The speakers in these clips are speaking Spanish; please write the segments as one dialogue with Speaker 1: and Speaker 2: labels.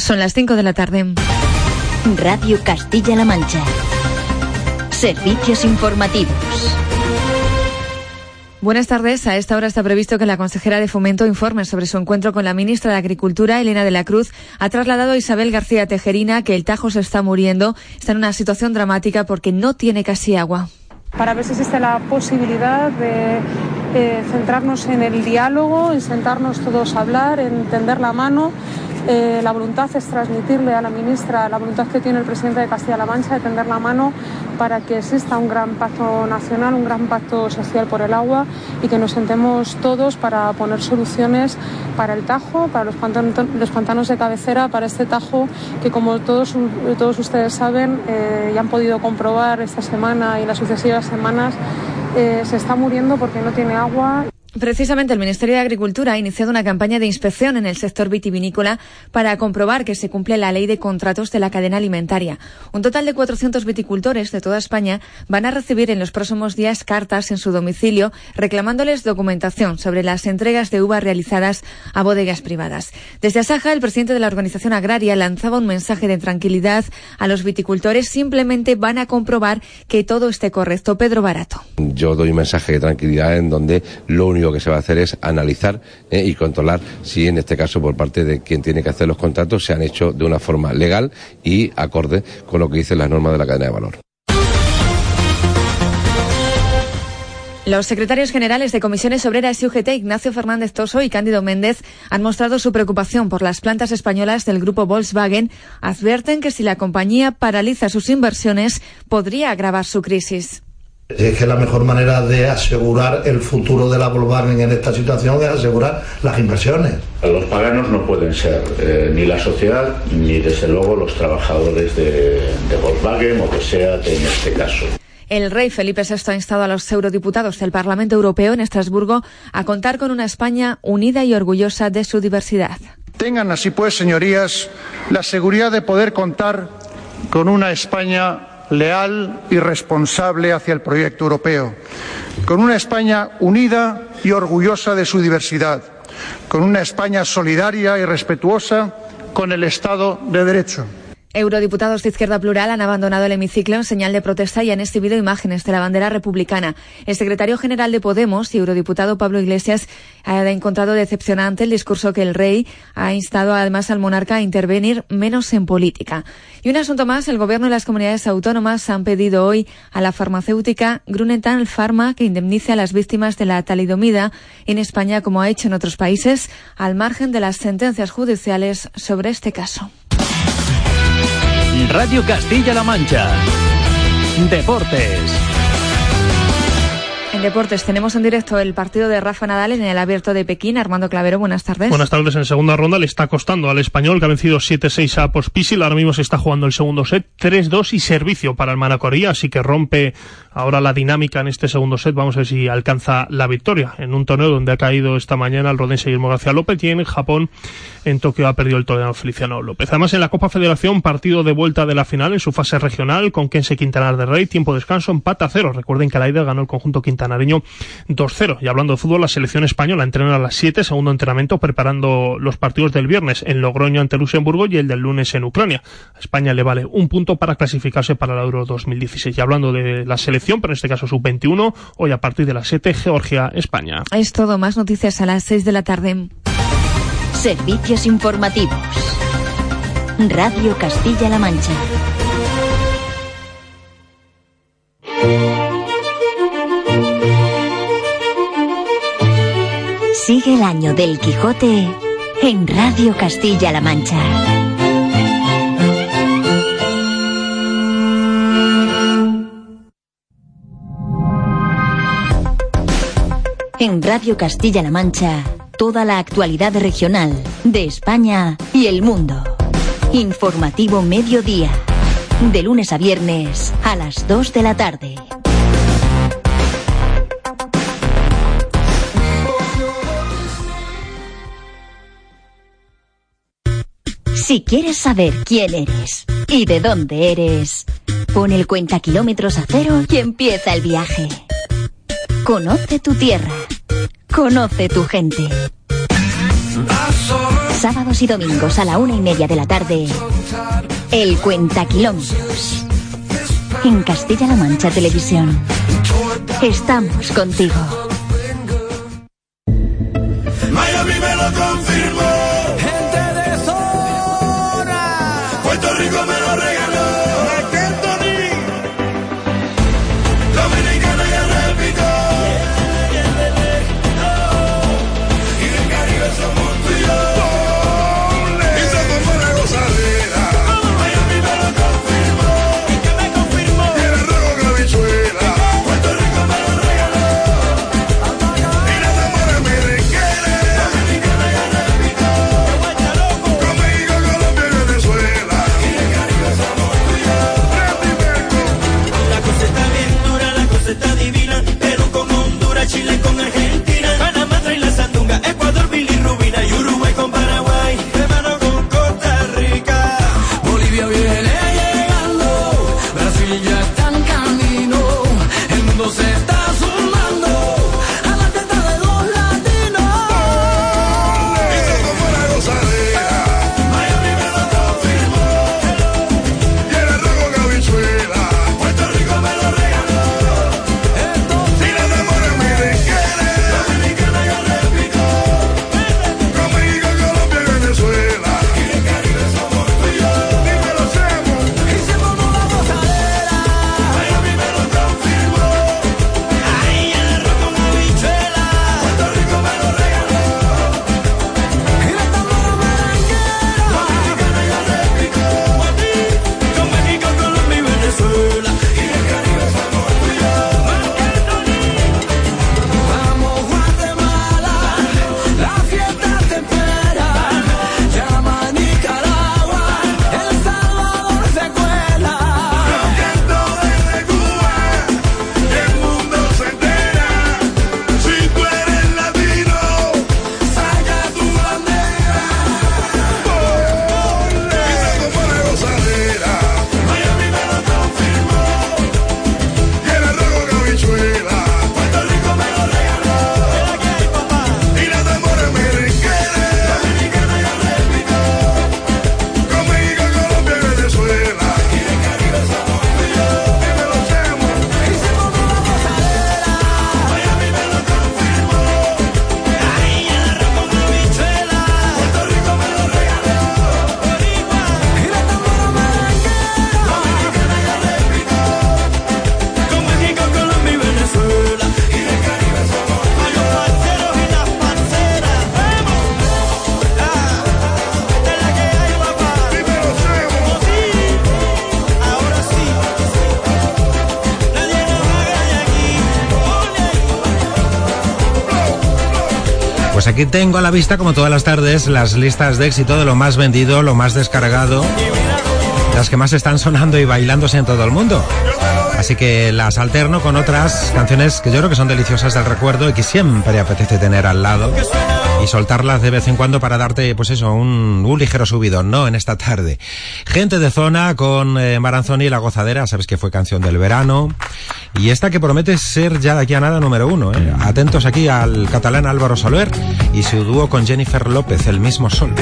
Speaker 1: Son las 5 de la tarde.
Speaker 2: Radio Castilla-La Mancha. Servicios informativos.
Speaker 1: Buenas tardes. A esta hora está previsto que la consejera de Fomento informe sobre su encuentro con la ministra de Agricultura, Elena de la Cruz. Ha trasladado a Isabel García Tejerina que el Tajo se está muriendo. Está en una situación dramática porque no tiene casi agua.
Speaker 3: Para ver si existe la posibilidad de eh, centrarnos en el diálogo, en sentarnos todos a hablar, en tender la mano eh, la voluntad es transmitirle a la ministra la voluntad que tiene el presidente de Castilla-La Mancha de tender la mano para que exista un gran pacto nacional, un gran pacto social por el agua y que nos sentemos todos para poner soluciones para el Tajo, para los pantanos, de cabecera, para este Tajo que como todos, ustedes saben eh, y han podido comprobar esta semana y las sucesivas semanas, eh, se está muriendo porque no tiene agua.
Speaker 1: Precisamente el Ministerio de Agricultura ha iniciado una campaña de inspección en el sector vitivinícola para comprobar que se cumple la ley de contratos de la cadena alimentaria. Un total de 400 viticultores de toda España van a recibir en los próximos días cartas en su domicilio reclamándoles documentación sobre las entregas de uva realizadas a bodegas privadas. Desde Asaja, el presidente de la organización agraria lanzaba un mensaje de tranquilidad a los viticultores. Simplemente van a comprobar que todo esté correcto. Pedro Barato.
Speaker 4: Yo doy un mensaje de tranquilidad en donde lo único lo que se va a hacer es analizar eh, y controlar si en este caso por parte de quien tiene que hacer los contratos se han hecho de una forma legal y acorde con lo que dicen las normas de la cadena de valor.
Speaker 1: Los secretarios generales de comisiones obreras y UGT, Ignacio Fernández Toso y Cándido Méndez, han mostrado su preocupación por las plantas españolas del grupo Volkswagen. Advierten que si la compañía paraliza sus inversiones, podría agravar su crisis.
Speaker 5: Es que la mejor manera de asegurar el futuro de la Volkswagen en esta situación es asegurar las inversiones.
Speaker 6: Los paganos no pueden ser eh, ni la sociedad ni desde luego los trabajadores de, de Volkswagen o de SEAT en este caso.
Speaker 1: El rey Felipe VI ha instado a los eurodiputados del Parlamento Europeo en Estrasburgo a contar con una España unida y orgullosa de su diversidad.
Speaker 7: Tengan así pues, señorías, la seguridad de poder contar con una España leal y responsable hacia el proyecto europeo, con una España unida y orgullosa de su diversidad, con una España solidaria y respetuosa con el Estado de Derecho.
Speaker 1: Eurodiputados de Izquierda Plural han abandonado el hemiciclo en señal de protesta y han exhibido imágenes de la bandera republicana. El secretario general de Podemos y eurodiputado Pablo Iglesias ha encontrado decepcionante el discurso que el rey ha instado además al monarca a intervenir menos en política. Y un asunto más, el gobierno y las comunidades autónomas han pedido hoy a la farmacéutica Grunenthal Pharma que indemnice a las víctimas de la talidomida en España como ha hecho en otros países, al margen de las sentencias judiciales sobre este caso.
Speaker 8: Radio Castilla-La Mancha. Deportes.
Speaker 1: En deportes tenemos en directo el partido de Rafa Nadal en el abierto de Pekín. Armando Clavero, buenas tardes.
Speaker 9: Buenas tardes. En segunda ronda le está costando al español que ha vencido 7-6 a Pospisil. Ahora mismo se está jugando el segundo set, 3-2 y servicio para el Manacoría, así que rompe ahora la dinámica en este segundo set. Vamos a ver si alcanza la victoria en un torneo donde ha caído esta mañana el rodense Guillermo García López y en Japón, en Tokio, ha perdido el torneo Feliciano López. Además, en la Copa Federación, partido de vuelta de la final en su fase regional con Kense Quintanar de Rey, tiempo de descanso, empate a cero. Recuerden que la ida ganó el conjunto quintanareño 2-0. Y hablando de fútbol, la selección española entrena a las 7, segundo entrenamiento, preparando los partidos del viernes en Logroño ante Luxemburgo y el del lunes en Ucrania. España le vale un punto para clasificarse para el Euro 2016. Y hablando de la selección, pero en este caso sub-21, hoy a partir de las 7, Georgia, España.
Speaker 1: Es todo, más noticias a las 6 de la tarde.
Speaker 2: Servicios informativos. Radio Castilla-La Mancha. Sigue el año del Quijote en Radio Castilla-La Mancha. En Radio Castilla-La Mancha, toda la actualidad regional de España y el mundo. Informativo Mediodía. De lunes a viernes a las 2 de la tarde. Si quieres saber quién eres y de dónde eres, pon el cuenta kilómetros a cero y empieza el viaje. Conoce tu tierra. Conoce tu gente. Sábados y domingos a la una y media de la tarde. El cuenta kilómetros. En Castilla-La Mancha Televisión. Estamos contigo.
Speaker 10: Tengo a la vista, como todas las tardes, las listas de éxito de lo más vendido, lo más descargado, las que más están sonando y bailándose en todo el mundo. Así que las alterno con otras canciones que yo creo que son deliciosas del recuerdo y que siempre apetece tener al lado y soltarlas de vez en cuando para darte, pues eso, un, un ligero subidón, ¿no? En esta tarde. Gente de zona con eh, Maranzoni y La Gozadera, sabes que fue canción del verano. Y esta que promete ser ya de aquí a nada número uno, ¿eh? Atentos aquí al catalán Álvaro Soler y su dúo con Jennifer López, El mismo sol.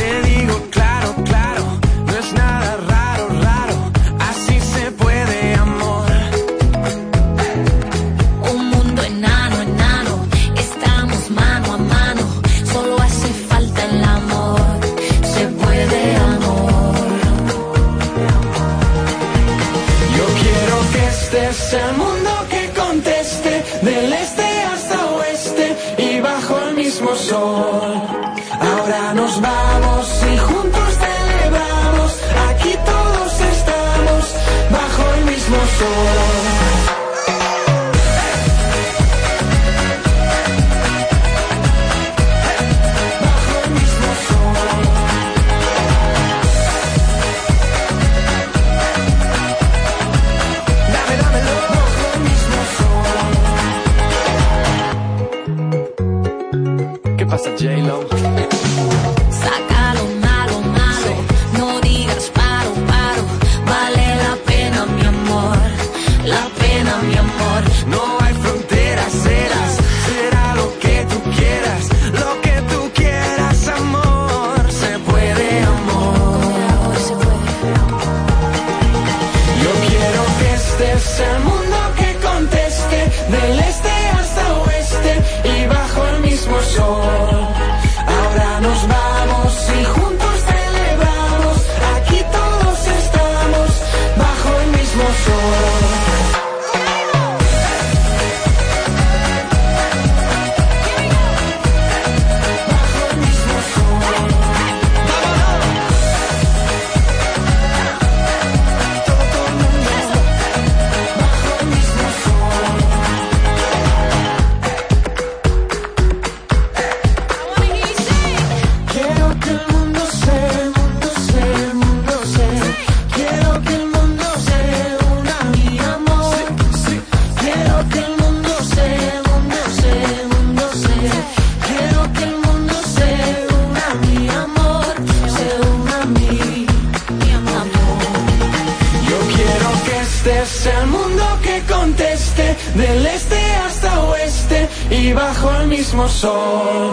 Speaker 11: Mismo sol.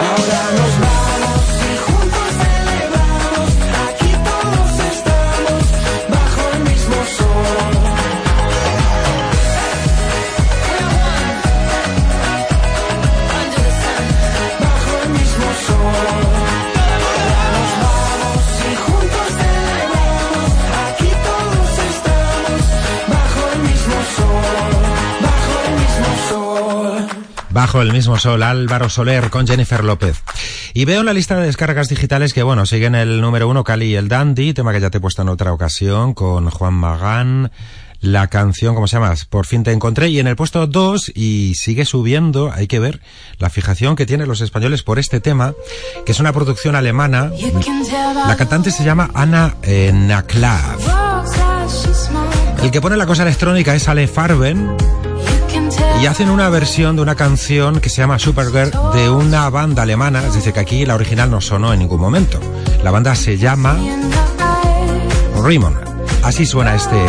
Speaker 11: Ahora nos vamos y Bajo el mismo sol,
Speaker 10: Álvaro Soler con Jennifer López. Y veo en la lista de descargas digitales que, bueno, siguen el número uno, Cali y el Dandy, tema que ya te he puesto en otra ocasión, con Juan Magán. La canción, ¿cómo se llama? Por fin te encontré. Y en el puesto 2, y sigue subiendo, hay que ver la fijación que tienen los españoles por este tema, que es una producción alemana. La cantante se llama Anna eh, Naklav. El que pone la cosa electrónica es Ale Farben. Y hacen una versión de una canción que se llama Supergirl de una banda alemana, es decir, que aquí la original no sonó en ningún momento. La banda se llama Rimon. Así suena este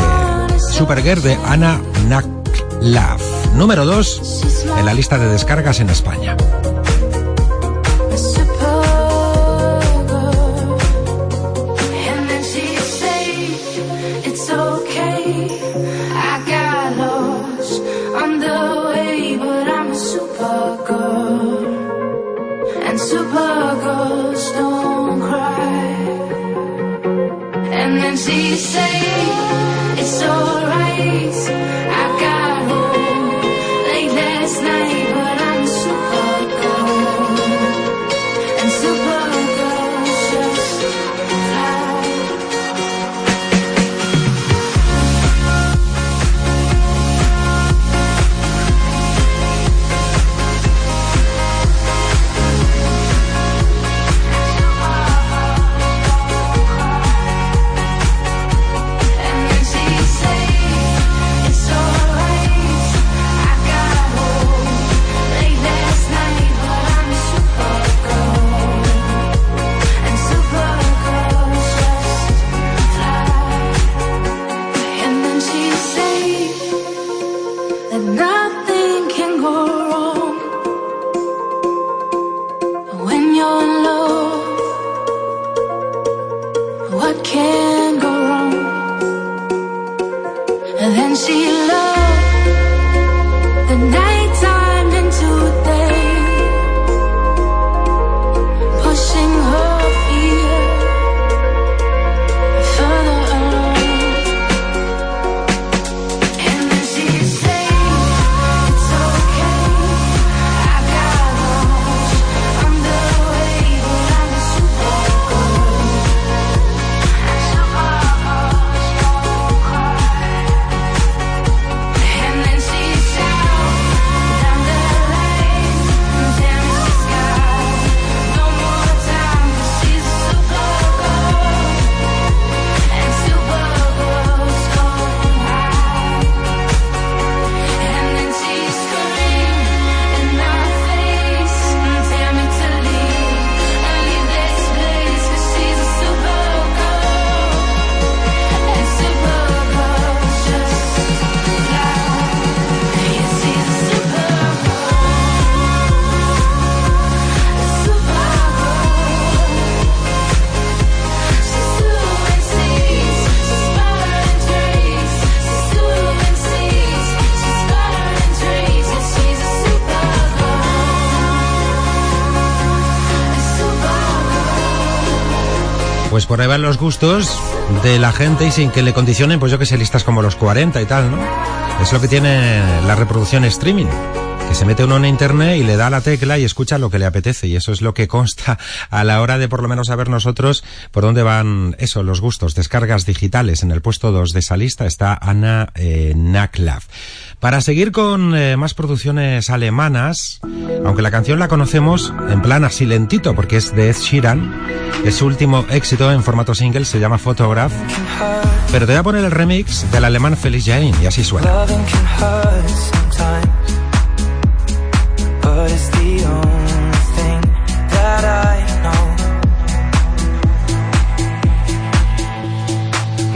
Speaker 10: Supergirl de Anna Naklav. Número 2 en la lista de descargas en España.
Speaker 11: It's alright.
Speaker 10: Van los gustos de la gente y sin que le condicionen, pues yo que sé, listas como los 40 y tal, ¿no? Es lo que tiene la reproducción streaming. Que se mete uno en internet y le da la tecla y escucha lo que le apetece. Y eso es lo que consta a la hora de por lo menos saber nosotros por dónde van eso, los gustos. Descargas digitales. En el puesto 2 de esa lista está Ana eh, Naklav. Para seguir con eh, más producciones alemanas, aunque la canción la conocemos en plan así lentito porque es de Ed Sheeran, es su último éxito en formato single, se llama Photograph, pero te voy a poner el remix del alemán Felix Jain y así suena.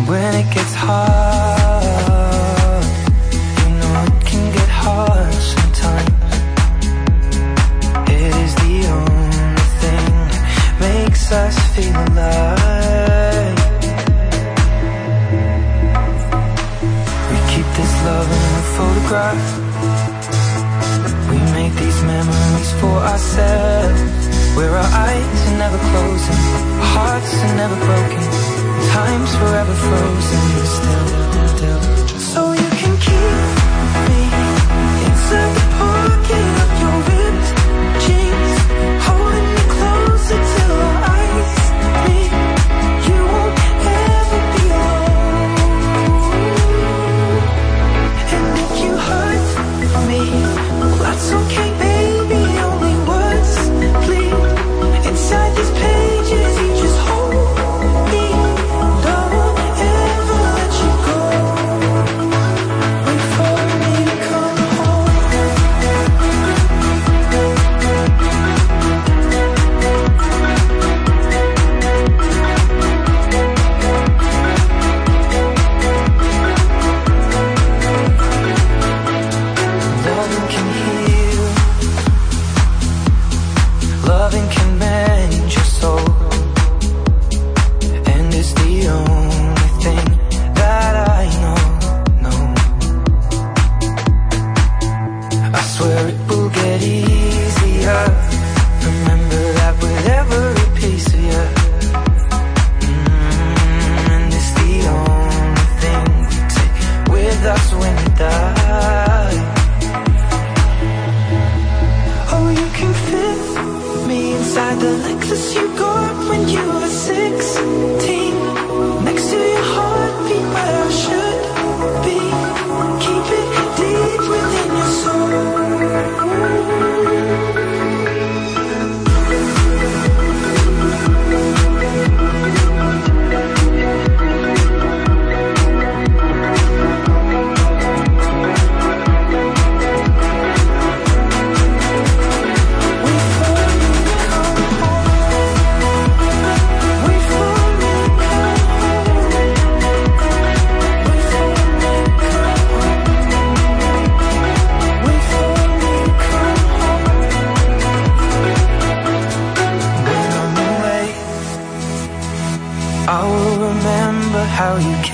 Speaker 12: When it gets hard, you know it can get hard sometimes. It is the only thing that makes us feel alive. We keep this love in a photograph. We make these memories for ourselves. Where our eyes are never closing, our hearts are never broken, time's forever frozen still. still.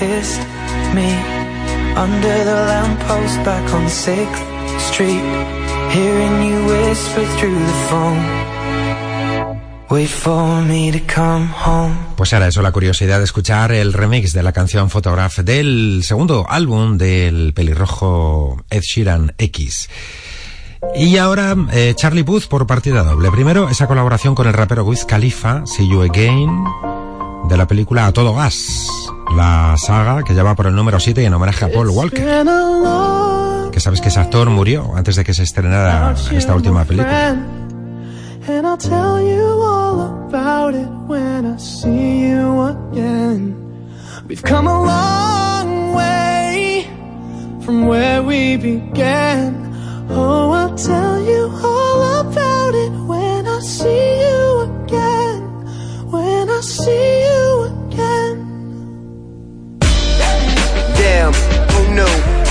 Speaker 12: Kissed me under the lamppost back on 6th Street, hearing you whisper through the phone. Wait for me to come home.
Speaker 10: Pues era eso la curiosidad de escuchar el remix de la canción Photograph del segundo álbum del pelirrojo Ed Sheeran X. Y ahora eh, Charlie Puth por partida doble. Primero esa colaboración con el rapero Wiz Khalifa, See You Again, de la película A Todo Gas, la saga que lleva por el número 7 y en homenaje a Paul Walker, que sabes que ese actor murió antes de que se estrenara esta última película.
Speaker 12: We've come a long way from where we began. Oh, I'll tell you all about it when I see you again. When I see you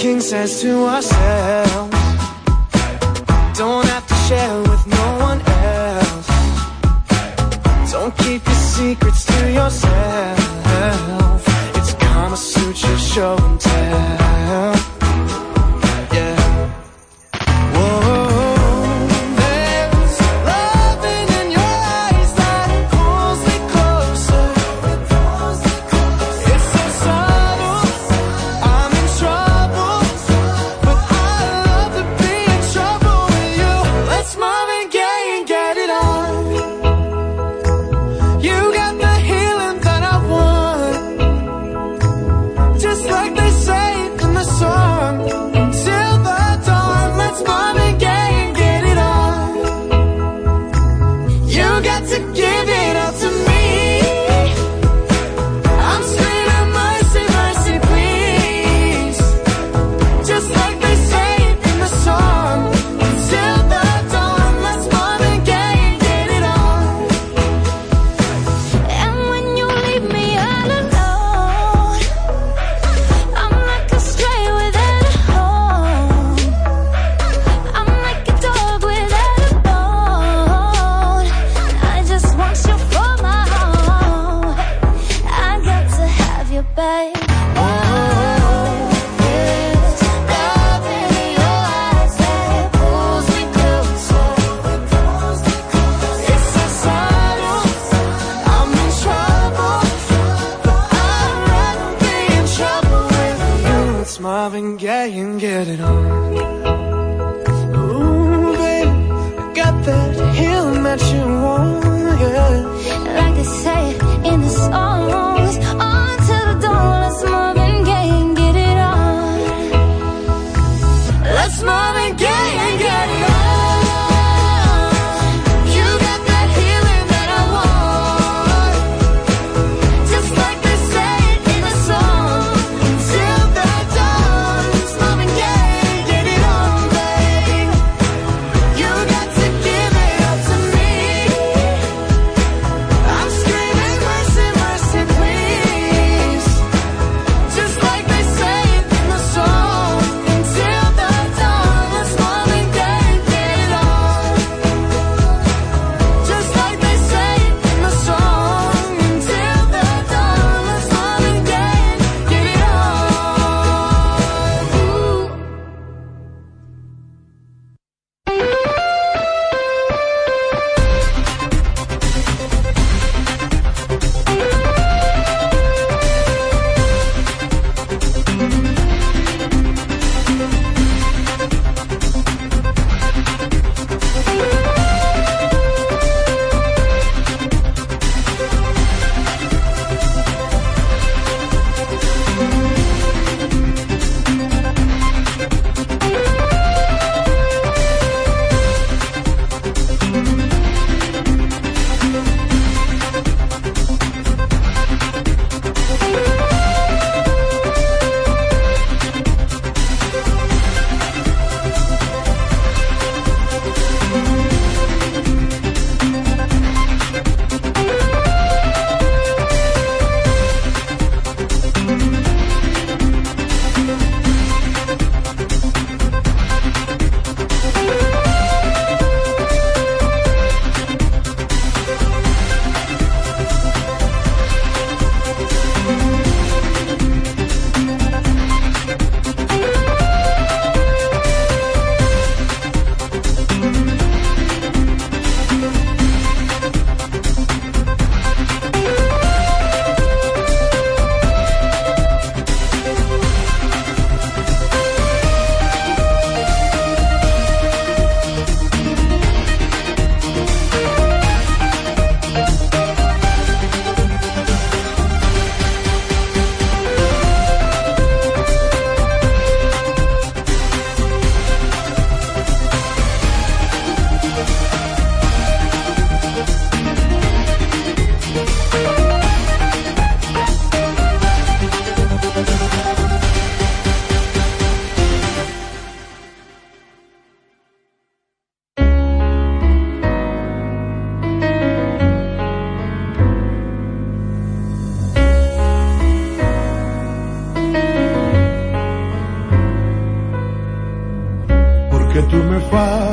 Speaker 13: king says to ourselves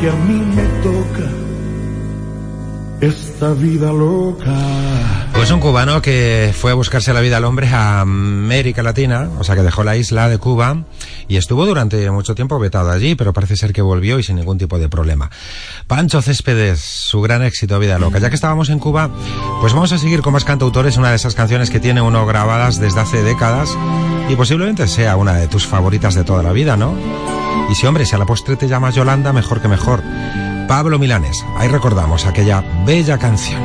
Speaker 14: Que a mí me toca esta vida loca.
Speaker 10: Pues un cubano que fue a buscarse la vida al hombre a América Latina, o sea que dejó la isla de Cuba y estuvo durante mucho tiempo vetado allí, pero parece ser que volvió y sin ningún tipo de problema. Pancho Céspedes, su gran éxito Vida Loca. Ya que estábamos en Cuba, pues vamos a seguir con más cantautores, una de esas canciones que tiene uno grabadas desde hace décadas y posiblemente sea una de tus favoritas de toda la vida, ¿no? Y si hombre, si a la postre te llamas Yolanda, mejor que mejor. Pablo Milanes, ahí recordamos aquella bella canción.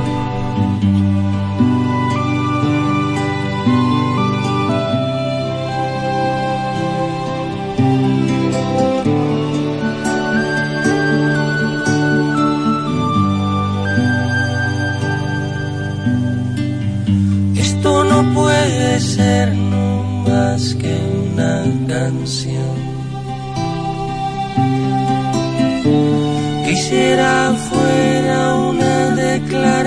Speaker 15: Esto no puede ser no más que una canción.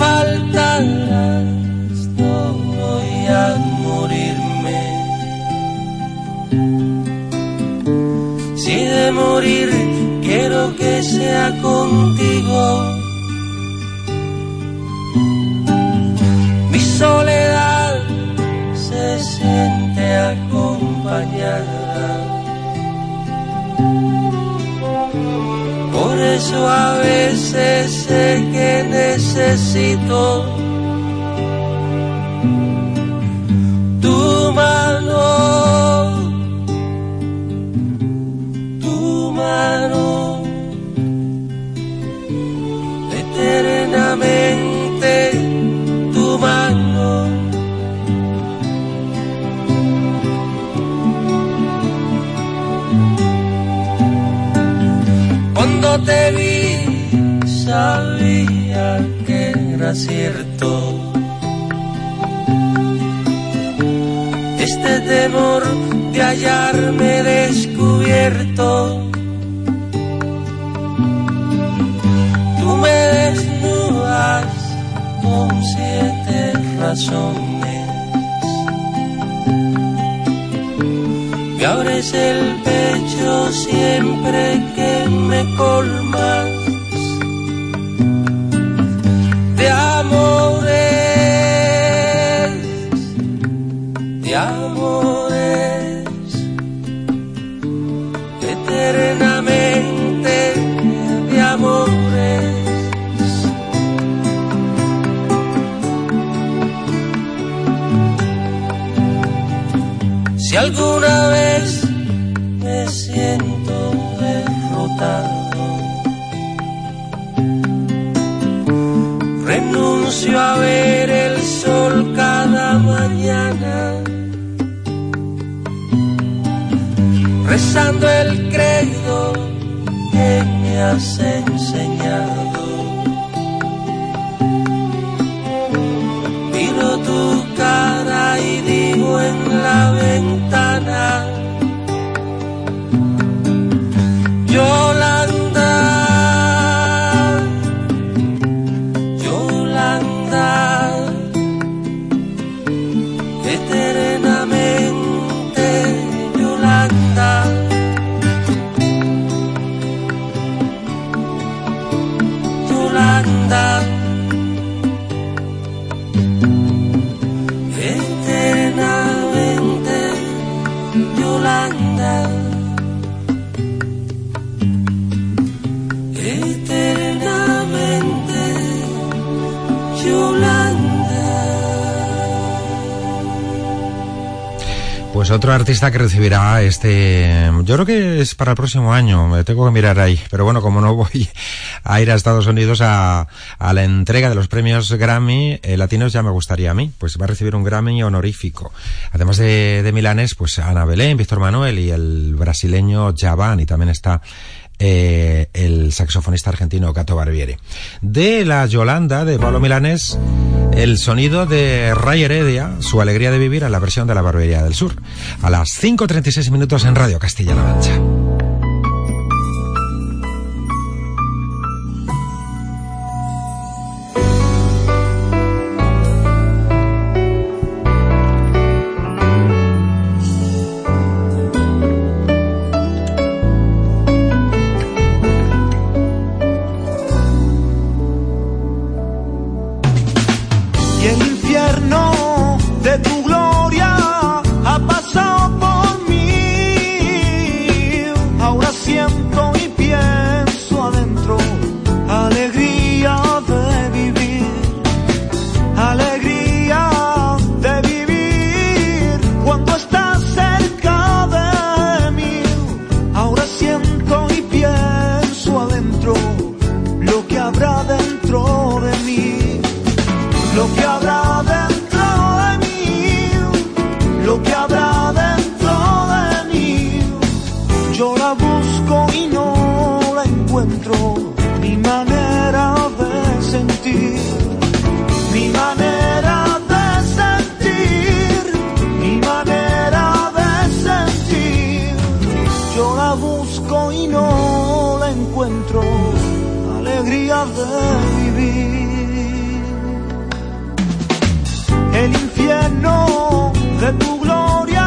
Speaker 15: Si me faltaras, no voy a morirme. Si de morir quiero que sea contigo. Eso a veces sé que necesito te vi sabía que era cierto este temor de hallarme descubierto. Tú me desnudas con siete razones. Me abres el pecho siempre que me colmas a ver el sol cada mañana, rezando el credo que me has enseñado. Miro tu cara y digo en la ventana,
Speaker 10: Pues otro artista que recibirá este, yo creo que es para el próximo año, me tengo que mirar ahí, pero bueno, como no voy a ir a Estados Unidos a, la entrega de los premios Grammy eh, latinos, ya me gustaría a mí, pues va a recibir un Grammy honorífico. Además de, de Milanes, pues Ana Belén, Víctor Manuel y el brasileño Javan, y también está eh, el saxofonista argentino Cato Barbieri. De la Yolanda de Pablo Milanés, el sonido de Ray Heredia, su alegría de vivir en la versión de la Barbería del Sur. A las 5.36 minutos en Radio Castilla-La Mancha.
Speaker 14: Encuentro, alegría de vivir. El infierno de tu gloria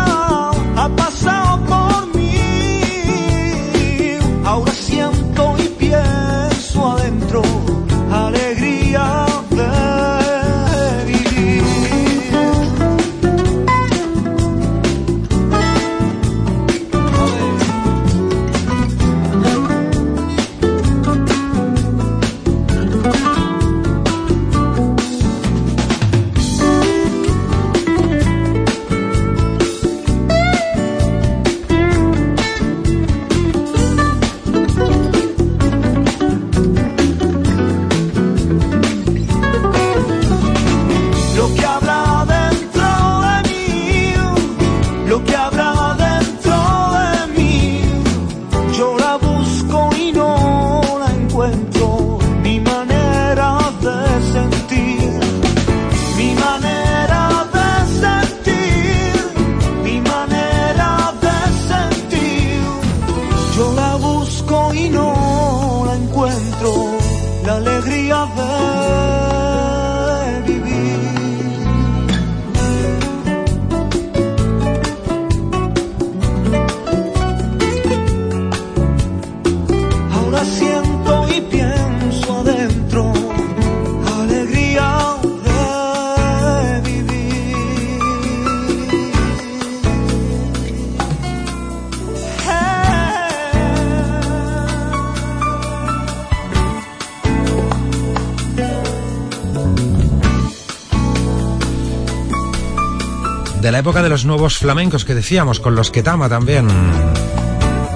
Speaker 16: época de los nuevos flamencos que decíamos, con los que Tama también.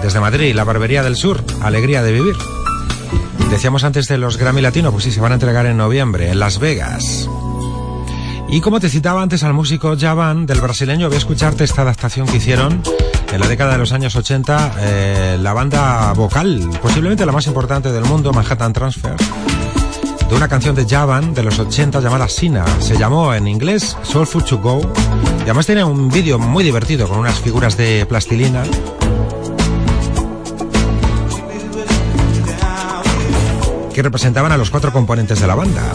Speaker 16: Desde Madrid, la Barbería del Sur, alegría de vivir. Decíamos antes de los Grammy Latino, pues sí, se van a entregar en noviembre, en Las Vegas. Y como te citaba antes al músico Javan del brasileño, voy a escucharte esta adaptación que hicieron en la década de los años 80, eh, la banda vocal, posiblemente la más importante del mundo, Manhattan Transfer, de una canción de Javan de los 80 llamada Sina. Se llamó en inglés Soulful to Go. Y además tiene un vídeo muy divertido con unas figuras de plastilina. que representaban a los cuatro componentes de la banda.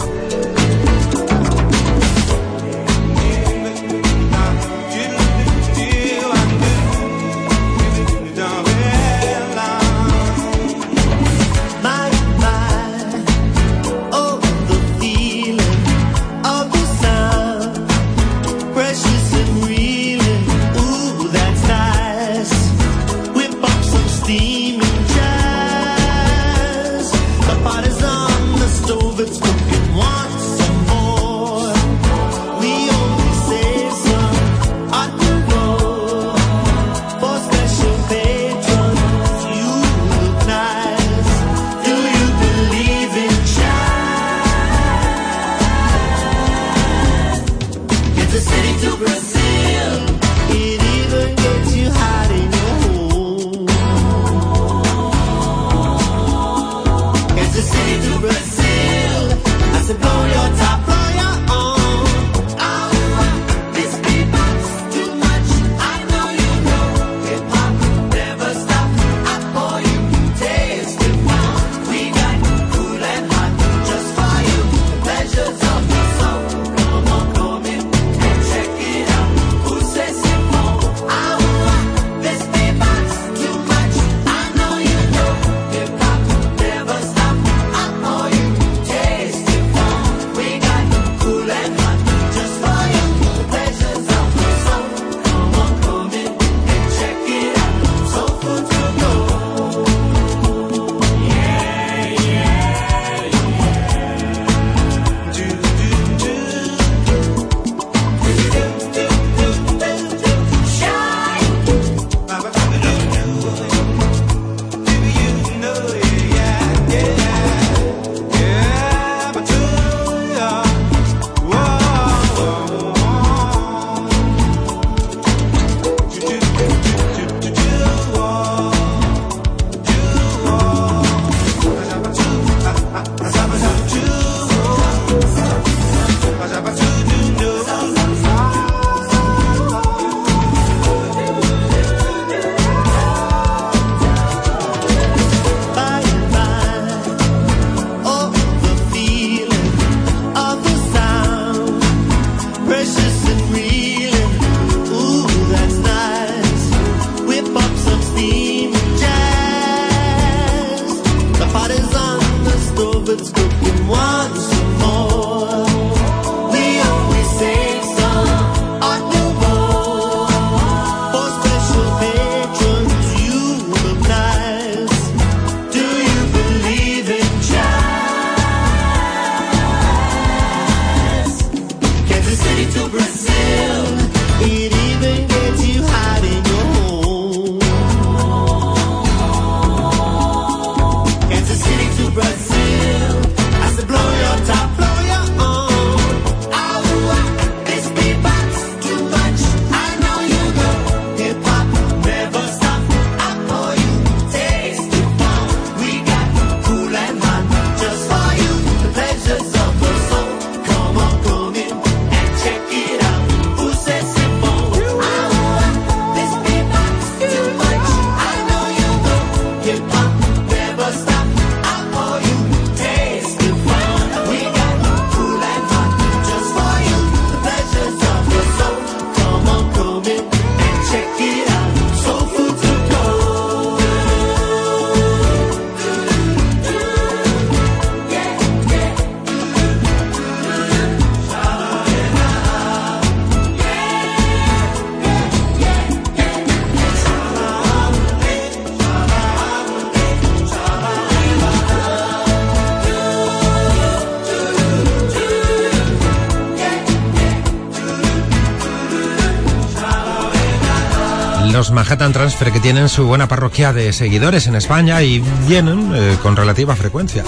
Speaker 10: Manhattan Transfer que tienen su buena parroquia de seguidores en España y vienen eh, con relativa frecuencia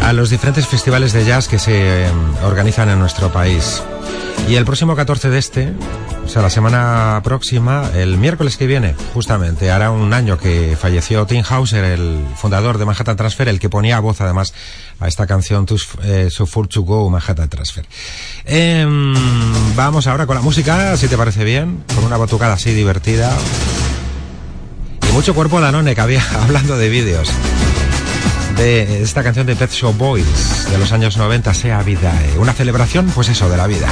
Speaker 10: a los diferentes festivales de jazz que se eh, organizan en nuestro país. Y el próximo 14 de este, o sea, la semana próxima, el miércoles que viene, justamente, hará un año que falleció Tim Hauser, el fundador de Manhattan Transfer, el que ponía voz además a esta canción eh, So to Go Manhattan Transfer. Em, vamos ahora con la música, si te parece bien, con una batucada así divertida. Y mucho cuerpo Danone que había hablando de vídeos de esta canción de Pet Shop Boys de los años 90, Sea Vida. eh, Una celebración, pues eso, de la vida.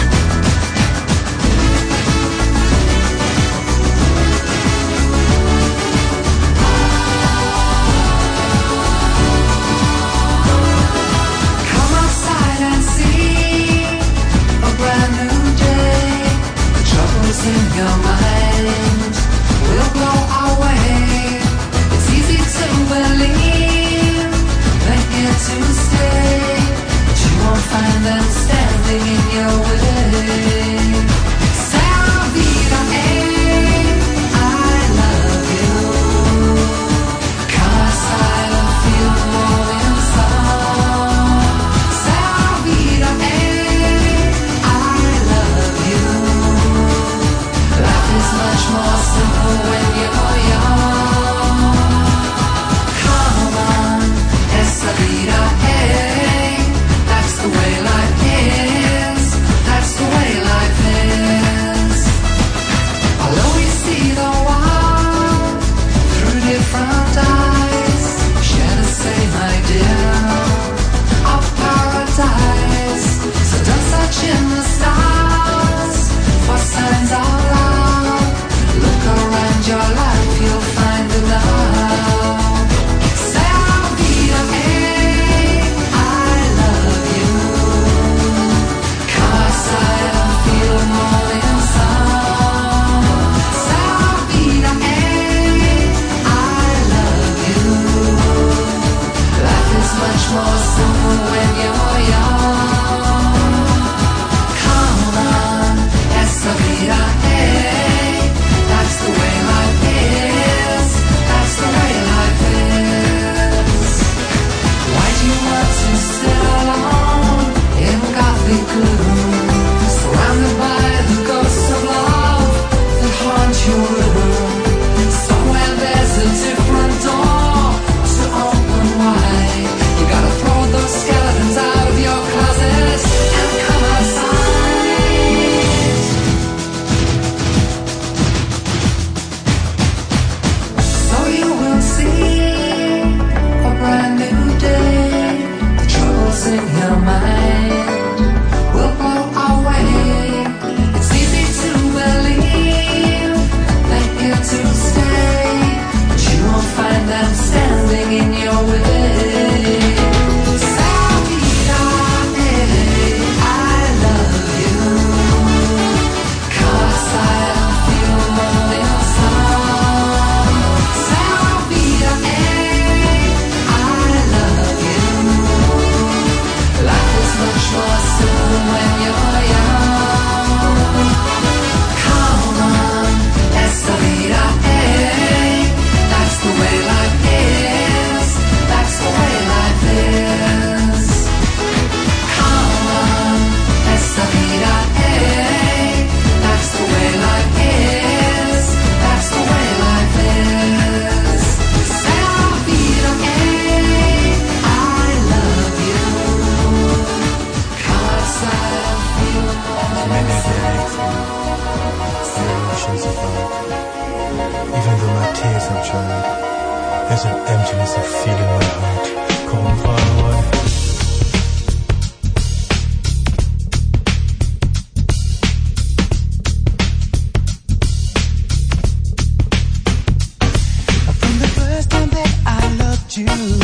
Speaker 13: you.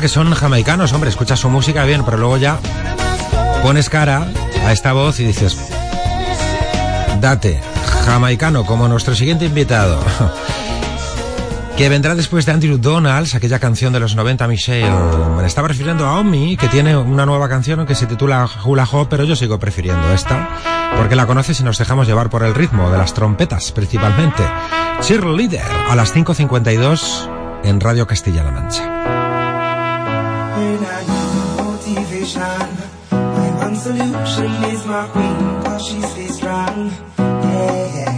Speaker 10: Que son jamaicanos, hombre, escuchas su música bien, pero luego ya pones cara a esta voz y dices, date, jamaicano, como nuestro siguiente invitado. que vendrá después de Andrew Donalds, aquella canción de los 90, Michelle. Me estaba refiriendo a Omi, que tiene una nueva canción que se titula Hula Hop, pero yo sigo prefiriendo esta, porque la conoces y nos dejamos llevar por el ritmo de las trompetas, principalmente. Cheerleader, a las 5.52 en Radio Castilla-La Mancha.
Speaker 17: My one solution is my queen, cause she stays strong. Yeah,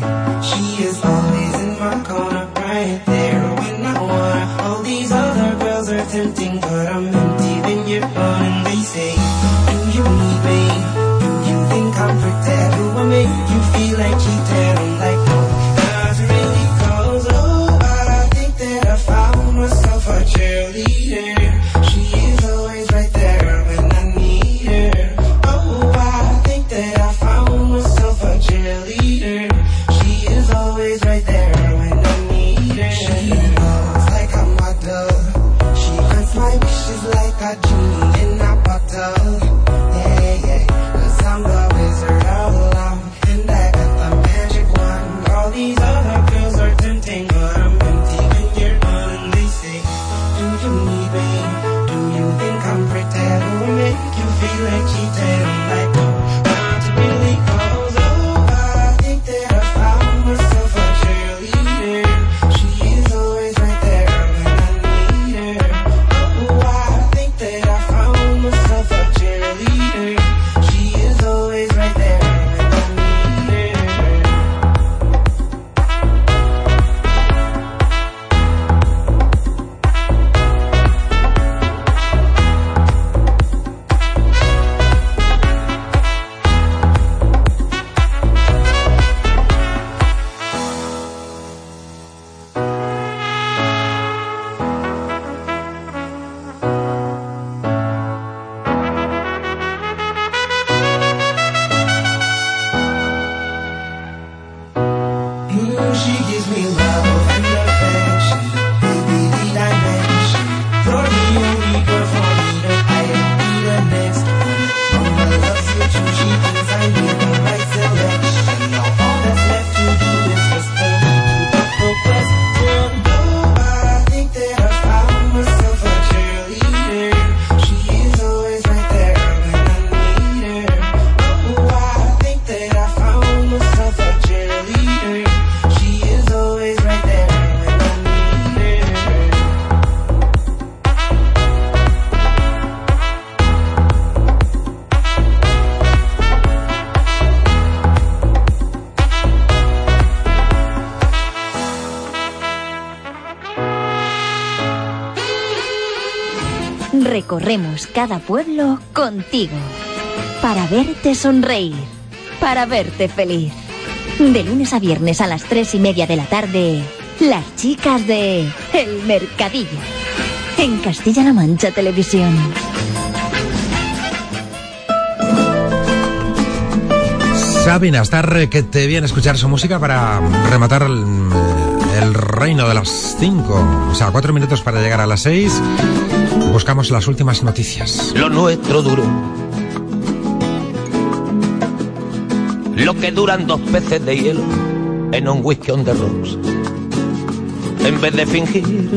Speaker 2: Recorremos cada pueblo contigo. Para verte sonreír. Para verte feliz. De lunes a viernes a las tres y media de la tarde, las chicas de El Mercadillo. En Castilla-La Mancha Televisión.
Speaker 10: Sabina Starr, que te viene a escuchar su música para rematar el, reino de las 5. O sea, cuatro minutos para llegar a las 6. Buscamos las últimas noticias.
Speaker 18: Lo nuestro duró. Lo que duran dos peces de hielo en un whisky on the rocks. En vez de fingir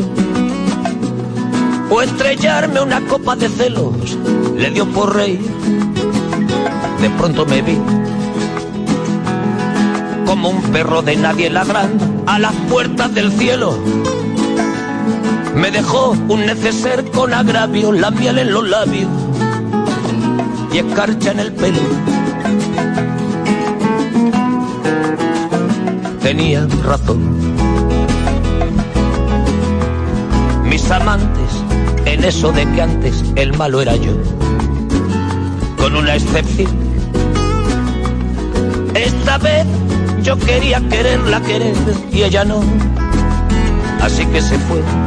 Speaker 18: o estrellarme una copa de celos, le dio por reír. De pronto me vi como un perro de nadie ladrando a las puertas del cielo. Me dejó un neceser con agravio, la miel en los labios y escarcha en el pelo. Tenía razón. Mis amantes, en eso de que antes el malo era yo, con una excepción. Esta vez yo quería quererla querer y ella no, así que se fue.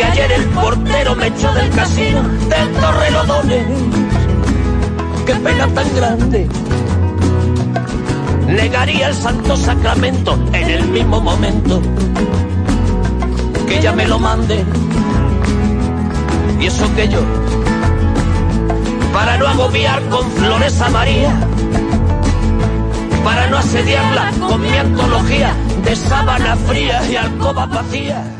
Speaker 18: que ayer el portero me echó del casino del Torrelodones. Qué pena tan grande. Negaría el santo sacramento en el mismo momento que ella me lo mande. Y eso que yo, para no agobiar con flores a María, para no asediarla con mi antología de sábana fría y alcoba vacía.